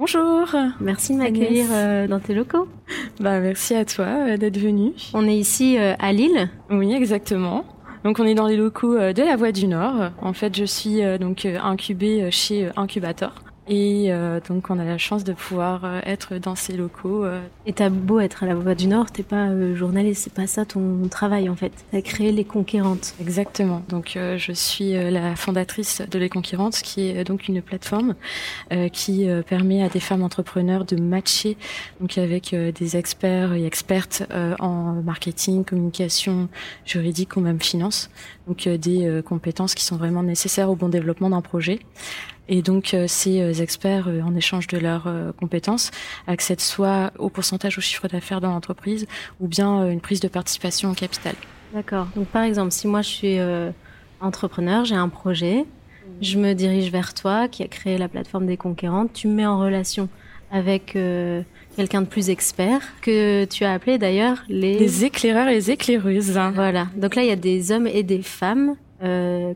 Bonjour. Merci de m'accueillir euh, dans tes locaux. Bah merci à toi euh, d'être venu. On est ici euh, à Lille. Oui, exactement. Donc on est dans les locaux de la Voie du Nord. En fait, je suis donc incubée chez Incubator. Et euh, donc on a la chance de pouvoir euh, être dans ces locaux. Euh. Et t'as beau être à la Voix du Nord, t'es pas journaliste, c'est pas ça ton travail en fait. T'as créé Les Conquérantes. Exactement. Donc je suis la fondatrice de Les Conquérantes, qui est donc une plateforme qui permet à des femmes entrepreneurs de matcher donc avec des experts et expertes en marketing, communication, juridique ou même finance. Donc des compétences qui sont vraiment nécessaires au bon développement d'un projet. Et donc euh, ces euh, experts, euh, en échange de leurs compétences, accèdent soit au pourcentage au chiffre d'affaires dans l'entreprise ou bien une prise de participation au capital. D'accord. Donc par exemple, si moi je suis entrepreneur, j'ai un projet, je me dirige vers toi qui a créé la plateforme des conquérantes, tu me mets en relation avec quelqu'un de plus expert que tu as appelé d'ailleurs les... les éclaireurs et les éclaireuses. Voilà. Donc là, il y a des hommes et des femmes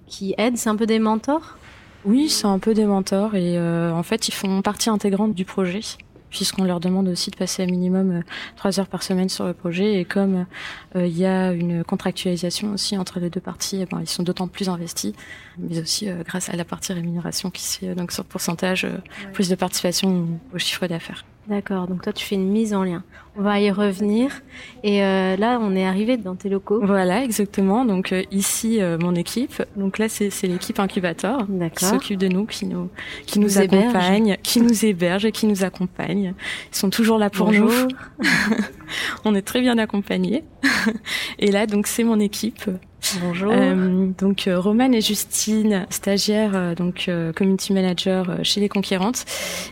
qui aident. C'est un peu des mentors? Oui, c'est un peu des mentors et euh, en fait, ils font partie intégrante du projet puisqu'on leur demande aussi de passer à minimum euh, trois heures par semaine sur le projet et comme euh, il y a une contractualisation aussi entre les deux parties, eh ben, ils sont d'autant plus investis, mais aussi grâce à la partie rémunération qui se fait donc sur pourcentage plus de participation au chiffre d'affaires. D'accord, donc toi tu fais une mise en lien. On va y revenir. Et euh, là, on est arrivé dans tes locaux. Voilà, exactement. Donc euh, ici, euh, mon équipe. Donc là, c'est l'équipe incubateur qui s'occupe de nous, qui nous, qui nous, accompagne, qui nous héberge et qui nous accompagne. Ils sont toujours là pour nous. on est très bien accompagnés. et là, donc c'est mon équipe Bonjour. Euh, donc euh, Romane et Justine, stagiaires, euh, donc community manager chez les Conquérantes,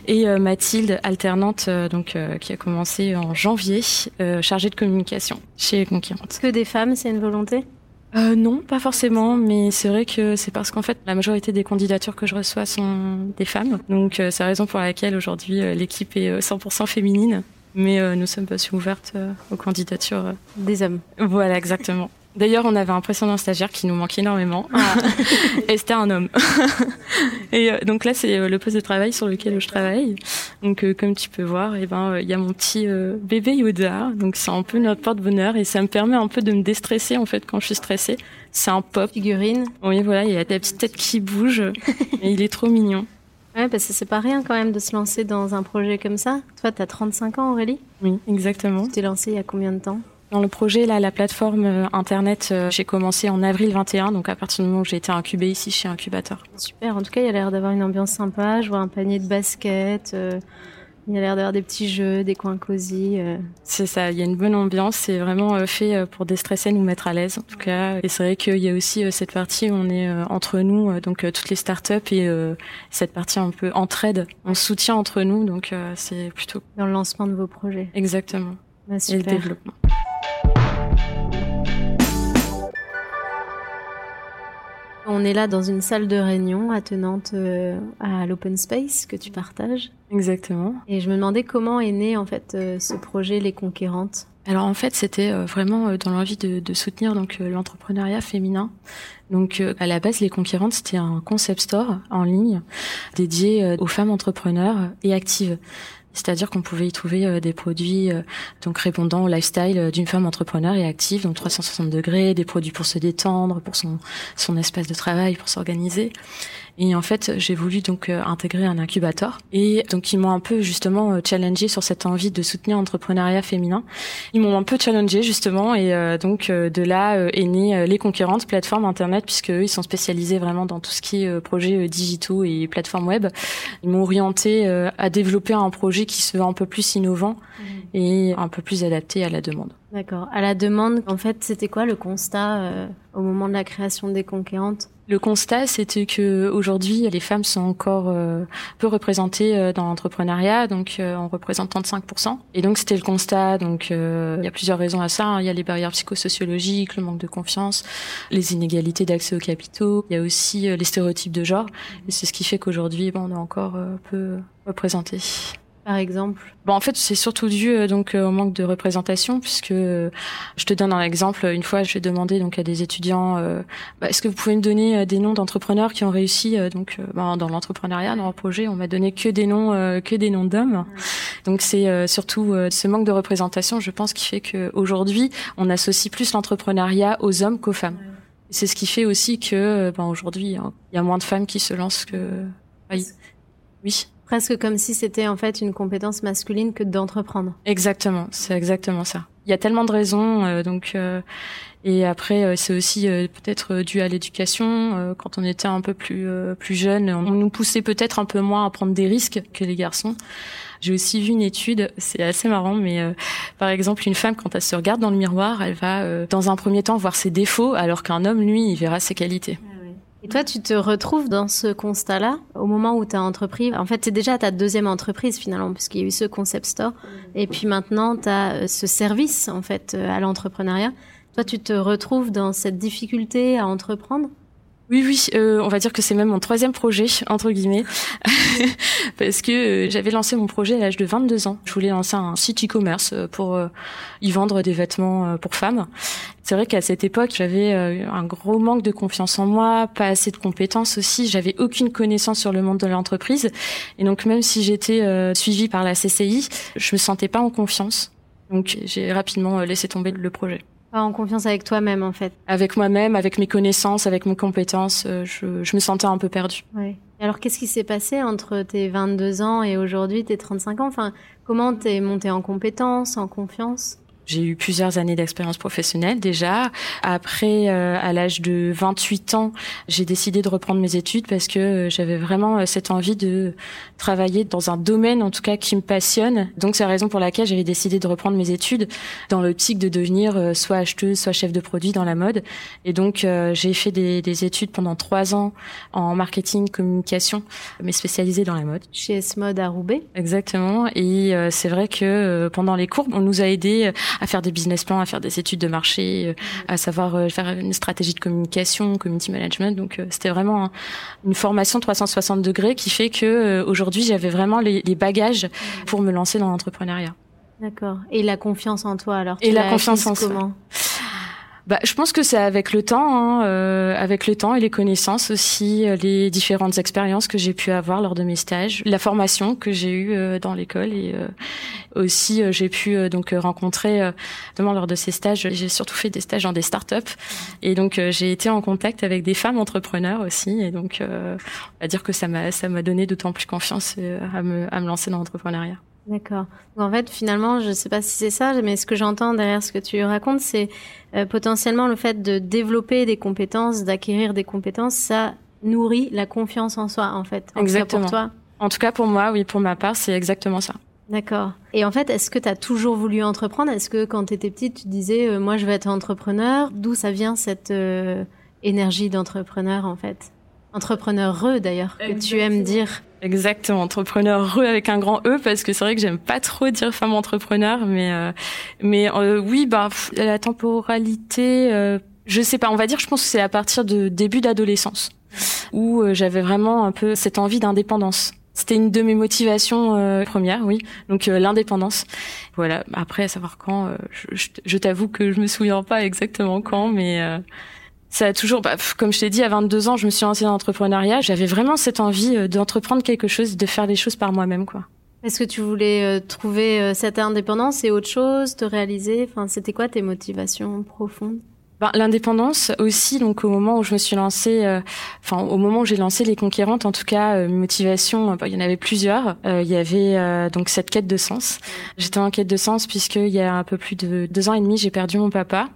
et Mathilde, alternante, donc qui a commencé en janvier, chargée de communication chez les Conquérantes. Que des femmes, c'est une volonté? Euh, non, pas forcément, mais c'est vrai que c'est parce qu'en fait la majorité des candidatures que je reçois sont des femmes, donc c'est la raison pour laquelle aujourd'hui l'équipe est 100% féminine, mais nous sommes pas si ouvertes aux candidatures des hommes. Voilà, exactement. D'ailleurs, on avait un précédent stagiaire qui nous manquait énormément. Ah. et c'était un homme. et euh, donc là, c'est euh, le poste de travail sur lequel je travaille. Donc, euh, comme tu peux voir, et eh ben, il y a mon petit bébé Yoda. Donc, c'est un peu notre porte-bonheur et ça me permet un peu de me déstresser en fait quand je suis stressée. C'est un pop. Figurine. Oui, voilà, il y a la petite tête qui bouge et il est trop mignon. Ouais, parce que c'est pas rien quand même de se lancer dans un projet comme ça. Toi, tu as 35 ans, Aurélie? Oui, exactement. Tu t'es lancée il y a combien de temps? Dans le projet, là, la plateforme euh, internet, euh, j'ai commencé en avril 21, donc à partir du moment où j'ai été incubée ici chez Incubateur. Super. En tout cas, il y a l'air d'avoir une ambiance sympa. Je vois un panier de basket. Euh, il y a l'air d'avoir des petits jeux, des coins cosy. C'est ça, il y a une bonne ambiance. C'est vraiment fait pour déstresser, nous mettre à l'aise en tout cas. Et c'est vrai qu'il y a aussi cette partie où on est entre nous, donc toutes les startups et cette partie un peu entraide. On soutient entre nous, donc c'est plutôt... Dans le lancement de vos projets. Exactement. Bah, et le développement. On est là dans une salle de réunion attenante euh, à l'open space que tu partages. Exactement. Et je me demandais comment est né en fait euh, ce projet Les Conquérantes. Alors en fait, c'était euh, vraiment dans l'envie de, de, soutenir donc l'entrepreneuriat féminin. Donc à la base, Les Conquérantes, c'était un concept store en ligne dédié aux femmes entrepreneurs et actives. C'est-à-dire qu'on pouvait y trouver euh, des produits euh, donc répondant au lifestyle euh, d'une femme entrepreneur et active, donc 360 degrés, des produits pour se détendre, pour son son espace de travail, pour s'organiser. Et en fait, j'ai voulu donc intégrer un incubateur. Et donc ils m'ont un peu justement challengé sur cette envie de soutenir l'entrepreneuriat féminin. Ils m'ont un peu challengé justement et donc de là est né les conquérantes plateformes internet puisque eux, ils sont spécialisés vraiment dans tout ce qui est projets digitaux et plateformes web. Ils m'ont orienté à développer un projet qui se veut un peu plus innovant mhm. et un peu plus adapté à la demande. D'accord. À la demande, en fait, c'était quoi le constat euh, au moment de la création des conquérantes Le constat, c'était que aujourd'hui, les femmes sont encore euh, peu représentées euh, dans l'entrepreneuriat, donc on représente 35%. Et donc c'était le constat. Donc il y a plusieurs raisons à ça. Hein. Il y a les barrières psychosociologiques, le manque de confiance, les inégalités d'accès aux capitaux. Il y a aussi les stéréotypes de genre. Et c'est ce qui fait qu'aujourd'hui, bon, on est encore peu représentés par exemple Bon, en fait, c'est surtout dû euh, donc euh, au manque de représentation, puisque euh, je te donne un exemple. Une fois, j'ai demandé donc à des étudiants, bah, est-ce que vous pouvez me donner des noms d'entrepreneurs qui ont réussi donc bah, dans l'entrepreneuriat, dans leur projet On m'a donné que des noms, que des noms d'hommes. Donc c'est surtout ce manque de représentation, je pense, qui fait qu'aujourd'hui, on associe plus l'entrepreneuriat aux hommes qu'aux femmes. C'est ce qui fait aussi que, ben, aujourd'hui, il y a moins de femmes qui se lancent que. Oui. Presque comme si c'était en fait une compétence masculine que d'entreprendre. Exactement, c'est exactement ça. Il y a tellement de raisons, euh, donc euh, et après euh, c'est aussi peut-être dû à l'éducation. quand on était un peu plus plus jeune, on nous poussait peut-être un peu moins à prendre des risques que les garçons. J'ai aussi vu une étude, c'est assez marrant, mais par exemple une femme quand elle se regarde dans le miroir, elle va dans un premier temps voir ses défauts, alors qu'un homme lui, il verra ses qualités. Et toi, tu te retrouves dans ce constat-là au moment où tu as entrepris? En fait, c'est déjà ta deuxième entreprise finalement, puisqu'il y a eu ce concept store. Et puis maintenant, tu as euh, ce service en fait euh, à l'entrepreneuriat. Toi, tu te retrouves dans cette difficulté à entreprendre? Oui, oui, euh, on va dire que c'est même mon troisième projet, entre guillemets, parce que euh, j'avais lancé mon projet à l'âge de 22 ans. Je voulais lancer un site e-commerce euh, pour y vendre des vêtements pour femmes. C'est vrai qu'à cette époque, j'avais un gros manque de confiance en moi, pas assez de compétences aussi, j'avais aucune connaissance sur le monde de l'entreprise. Et donc même si j'étais suivie par la CCI, je me sentais pas en confiance. Donc j'ai rapidement laissé tomber le projet. Pas en confiance avec toi-même, en fait. Avec moi-même, avec mes connaissances, avec mes compétences, euh, je, je me sentais un peu perdue. Oui. Alors, qu'est-ce qui s'est passé entre tes 22 ans et aujourd'hui tes 35 ans? Enfin, comment t'es monté en compétences, en confiance? J'ai eu plusieurs années d'expérience professionnelle déjà. Après, euh, à l'âge de 28 ans, j'ai décidé de reprendre mes études parce que euh, j'avais vraiment euh, cette envie de travailler dans un domaine, en tout cas, qui me passionne. Donc, c'est la raison pour laquelle j'avais décidé de reprendre mes études dans l'optique de devenir soit acheteuse, soit chef de produit dans la mode. Et donc, j'ai fait des, des, études pendant trois ans en marketing, communication, mais spécialisée dans la mode. Chez S-Mode à Roubaix. Exactement. Et c'est vrai que pendant les cours, on nous a aidés à faire des business plans, à faire des études de marché, euh, à savoir euh, faire une stratégie de communication, community management. Donc euh, c'était vraiment une formation 360 degrés qui fait que aujourd'hui j'avais vraiment les, les bagages pour me lancer dans l'entrepreneuriat. D'accord. Et la confiance en toi alors Et la confiance en soi bah, je pense que c'est avec le temps, hein, euh, avec le temps et les connaissances aussi, euh, les différentes expériences que j'ai pu avoir lors de mes stages, la formation que j'ai eue euh, dans l'école et euh, aussi j'ai pu donc rencontrer, notamment lors de ces stages, j'ai surtout fait des stages dans des startups et donc j'ai été en contact avec des femmes entrepreneurs aussi et donc on va dire que ça m'a ça m'a donné d'autant plus confiance à me à me lancer dans l'entrepreneuriat. D'accord. En fait, finalement, je ne sais pas si c'est ça, mais ce que j'entends derrière ce que tu racontes, c'est euh, potentiellement le fait de développer des compétences, d'acquérir des compétences, ça nourrit la confiance en soi, en fait. En exactement. pour toi. En tout cas, pour moi, oui, pour ma part, c'est exactement ça. D'accord. Et en fait, est-ce que tu as toujours voulu entreprendre? Est-ce que quand tu étais petite, tu disais, euh, moi, je vais être entrepreneur? D'où ça vient cette euh, énergie d'entrepreneur, en fait? Entrepreneur d'ailleurs, que tu aimes dire? Exactement, entrepreneur avec un grand E parce que c'est vrai que j'aime pas trop dire femme entrepreneur, mais euh, mais euh, oui, bah la temporalité, euh, je sais pas, on va dire, je pense que c'est à partir de début d'adolescence où j'avais vraiment un peu cette envie d'indépendance. C'était une de mes motivations premières, oui. Donc l'indépendance. Voilà. Après, à savoir quand, je, je, je t'avoue que je me souviens pas exactement quand, mais ça a toujours, bah, comme je t'ai dit, à 22 ans, je me suis lancée dans l'entrepreneuriat. J'avais vraiment cette envie euh, d'entreprendre quelque chose, de faire des choses par moi-même, quoi. Est-ce que tu voulais euh, trouver euh, cette indépendance et autre chose, te réaliser? Enfin, c'était quoi tes motivations profondes? L'indépendance aussi, donc au moment où je me suis lancée, euh, enfin au moment où j'ai lancé les conquérantes, en tout cas, euh, motivation, ben, il y en avait plusieurs. Euh, il y avait donc cette quête de sens. J'étais en quête de sens puisque il y a un peu plus de deux ans et demi, j'ai perdu mon papa.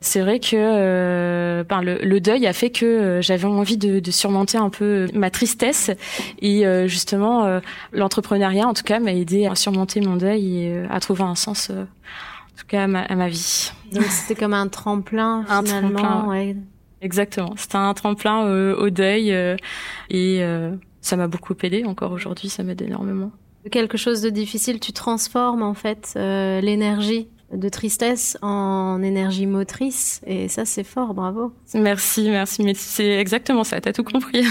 C'est vrai que ben, le, le, deuil a fait que j'avais envie de, de, surmonter un peu ma tristesse et justement l'entrepreneuriat, en tout cas, m'a aidé à surmonter mon deuil et à trouver un sens tout cas à ma, vie. Donc c'était comme un tremplin un Tremplin, ouais. Exactement. C'était un tremplin au deuil et ça m'a beaucoup aidé. Encore aujourd'hui, ça m'aide énormément. Quelque chose de difficile, tu transformes en fait l'énergie de tristesse en énergie motrice et ça c'est fort, bravo. Merci, merci, mais c'est exactement ça, t'as tout compris.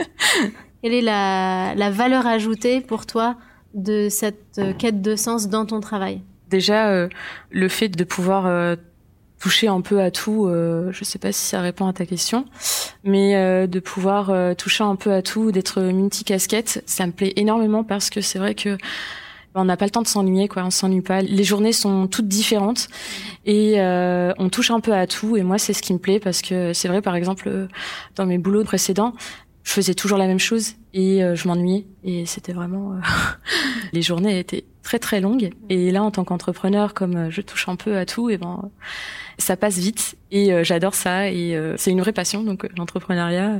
Quelle est la, la, valeur ajoutée pour toi de cette euh, quête de sens dans ton travail? Déjà, euh, le fait de pouvoir euh, toucher un peu à tout, euh, je sais pas si ça répond à ta question, mais de pouvoir toucher un peu à tout, d'être multi-casquette, ça me plaît énormément parce que c'est vrai que on n'a pas le temps de s'ennuyer quoi on s'ennuie pas. Les journées sont toutes différentes et euh, on touche un peu à tout et moi c'est ce qui me plaît parce que c'est vrai par exemple dans mes boulots précédents je faisais toujours la même chose et euh, je m'ennuyais. Et c'était vraiment euh, les journées étaient très très longues. Et là en tant qu'entrepreneur comme je touche un peu à tout et ben ça passe vite. Et j'adore ça. Et c'est une vraie passion donc l'entrepreneuriat.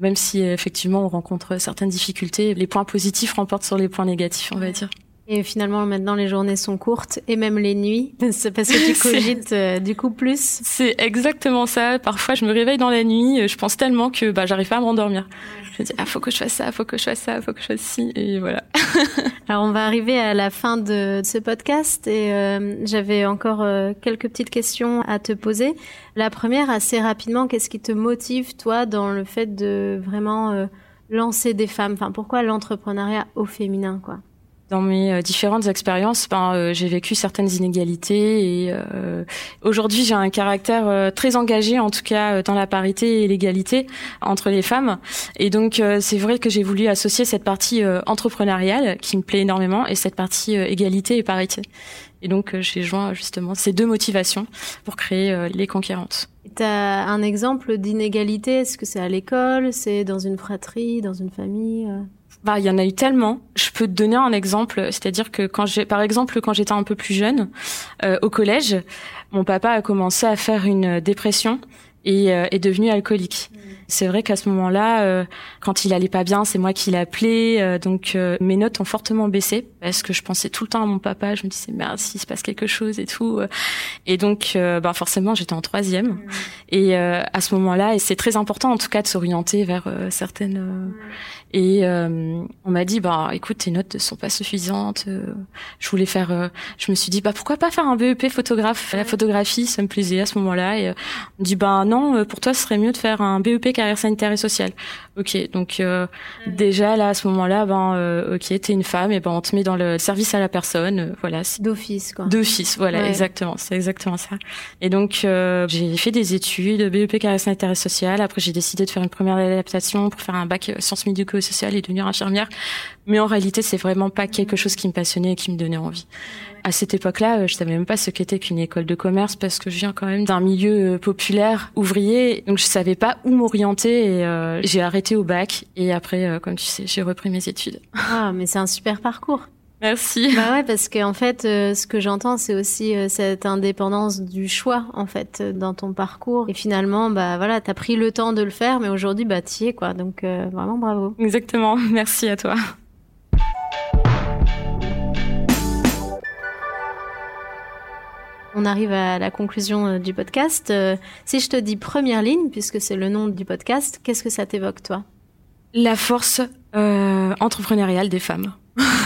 Même si effectivement on rencontre certaines difficultés les points positifs remportent sur les points négatifs on va dire et finalement, maintenant, les journées sont courtes et même les nuits. C'est parce que tu cogites euh, du coup plus. C'est exactement ça. Parfois, je me réveille dans la nuit, euh, je pense tellement que bah, j'arrive pas à m'endormir. Je me dis, ah, faut que je fasse ça, faut que je fasse ça, faut que je fasse ci, et voilà. Alors, on va arriver à la fin de ce podcast et euh, j'avais encore quelques petites questions à te poser. La première, assez rapidement, qu'est-ce qui te motive, toi, dans le fait de vraiment lancer des femmes? Enfin, pourquoi l'entrepreneuriat au féminin, quoi? Dans mes euh, différentes expériences, ben, euh, j'ai vécu certaines inégalités et euh, aujourd'hui j'ai un caractère très engagé, en tout cas dans la parité et l'égalité entre les femmes. Et donc c'est vrai que j'ai voulu associer cette partie entrepreneuriale qui me plaît énormément et cette partie égalité et parité. Et donc j'ai joint justement ces deux motivations pour créer les conquérantes. Tu as un exemple d'inégalité? Est-ce que c'est à l'école? C'est dans une fratrie? Dans une famille? Bah, il y en a eu tellement. Je peux te donner un exemple, c'est-à-dire que quand j'ai, par exemple, quand j'étais un peu plus jeune, euh, au collège, mon papa a commencé à faire une dépression et euh, est devenu alcoolique. Mmh. C'est vrai qu'à ce moment-là, euh, quand il allait pas bien, c'est moi qui l'appelais. Euh, donc euh, mes notes ont fortement baissé parce que je pensais tout le temps à mon papa. Je me disais merde, s'il se passe quelque chose et tout. Et donc, bah forcément, j'étais en troisième. Mmh. Et à ce moment-là, et c'est très important en tout cas de s'orienter vers certaines. Mmh. Et on m'a dit bah écoute, tes notes ne sont pas suffisantes. je voulais faire. je me suis dit bah pourquoi pas faire un BEP photographe? La photographie, ça me plaisait à ce moment-là. Et on me dit bah non, pour toi, ce serait mieux de faire un BEP carrière sanitaire et sociale. Ok, donc euh, déjà là à ce moment-là, ben euh, ok, t'es une femme et ben on te met dans le service à la personne, euh, voilà. D'office quoi. D'office, voilà, exactement, c'est exactement ça. Et donc euh, j'ai fait des études BEP carrière sanitaire et sociale. Après j'ai décidé de faire une première adaptation pour faire un bac sciences médico-sociales et devenir infirmière. Mais en réalité c'est vraiment pas quelque chose qui me passionnait et qui me donnait envie à cette époque-là, euh, je savais même pas ce qu'était qu'une école de commerce parce que je viens quand même d'un milieu euh, populaire, ouvrier, donc je savais pas où m'orienter et euh, j'ai arrêté au bac et après, comme tu sais, j'ai repris mes études. Ah, mais c'est un super parcours. Merci. Bah ouais, parce qu'en fait, ce que j'entends, c'est aussi cette indépendance du choix, en fait, dans ton parcours. Et finalement, bah voilà, t'as pris le temps de le faire, mais aujourd'hui, bah t'y es, quoi. Donc vraiment, bravo. Exactement. Merci à toi. On arrive à la conclusion euh, du podcast. Euh, si je te dis première ligne, puisque c'est le nom du podcast, qu'est-ce que ça t'évoque, toi? La force euh, entrepreneuriale des femmes.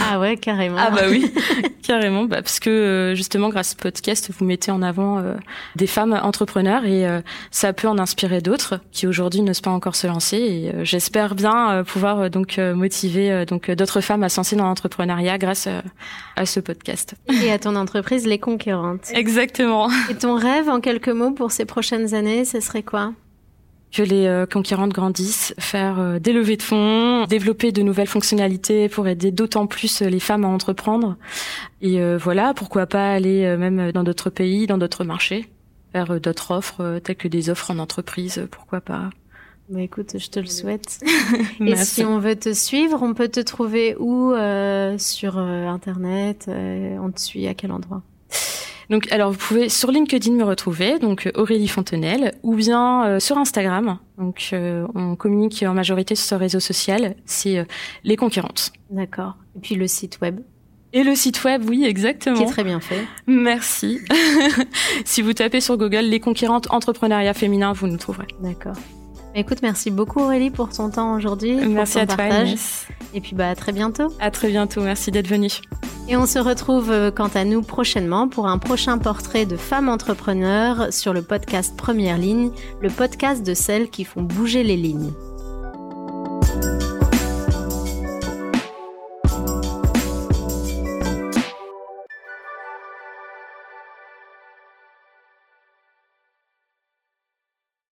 Ah ouais, carrément. ah bah oui, carrément, bah, parce que euh, justement grâce au podcast, vous mettez en avant euh, des femmes entrepreneurs et euh, ça peut en inspirer d'autres qui aujourd'hui n'osent pas encore se lancer. Et j'espère bien pouvoir donc motiver donc d'autres femmes à se lancer dans l'entrepreneuriat grâce à ce podcast. Et à ton entreprise, les conquérantes. Exactement. Et ton rêve, en quelques mots, pour ces prochaines années, ce serait quoi? Que les euh, conquérantes grandissent, faire euh, des levées de fonds, développer de nouvelles fonctionnalités pour aider d'autant plus euh, les femmes à entreprendre. Et voilà, pourquoi pas aller même dans d'autres pays, dans d'autres marchés, faire d'autres offres telles que des offres en entreprise, pourquoi pas. Bah écoute, je te le souhaite. Et si on veut te suivre, on peut te trouver où sur internet On te suit à quel endroit? Donc, alors vous pouvez sur LinkedIn me retrouver, donc Aurélie Fontenelle, ou bien euh, sur Instagram. Donc, euh, on communique en majorité sur ce réseau social. C'est euh, les conquérantes. D'accord. Et puis le site web. Et le site web, oui, exactement. Qui est très bien fait. Merci. si vous tapez sur Google les conquérantes entrepreneuriat féminin, vous nous trouverez. D'accord. Écoute, merci beaucoup Aurélie pour ton temps aujourd'hui. Merci à toi. Et puis bah à très bientôt. À très bientôt. Merci d'être venue. Et on se retrouve euh, quant à nous prochainement pour un prochain portrait de femmes entrepreneurs sur le podcast Première Ligne, le podcast de celles qui font bouger les lignes.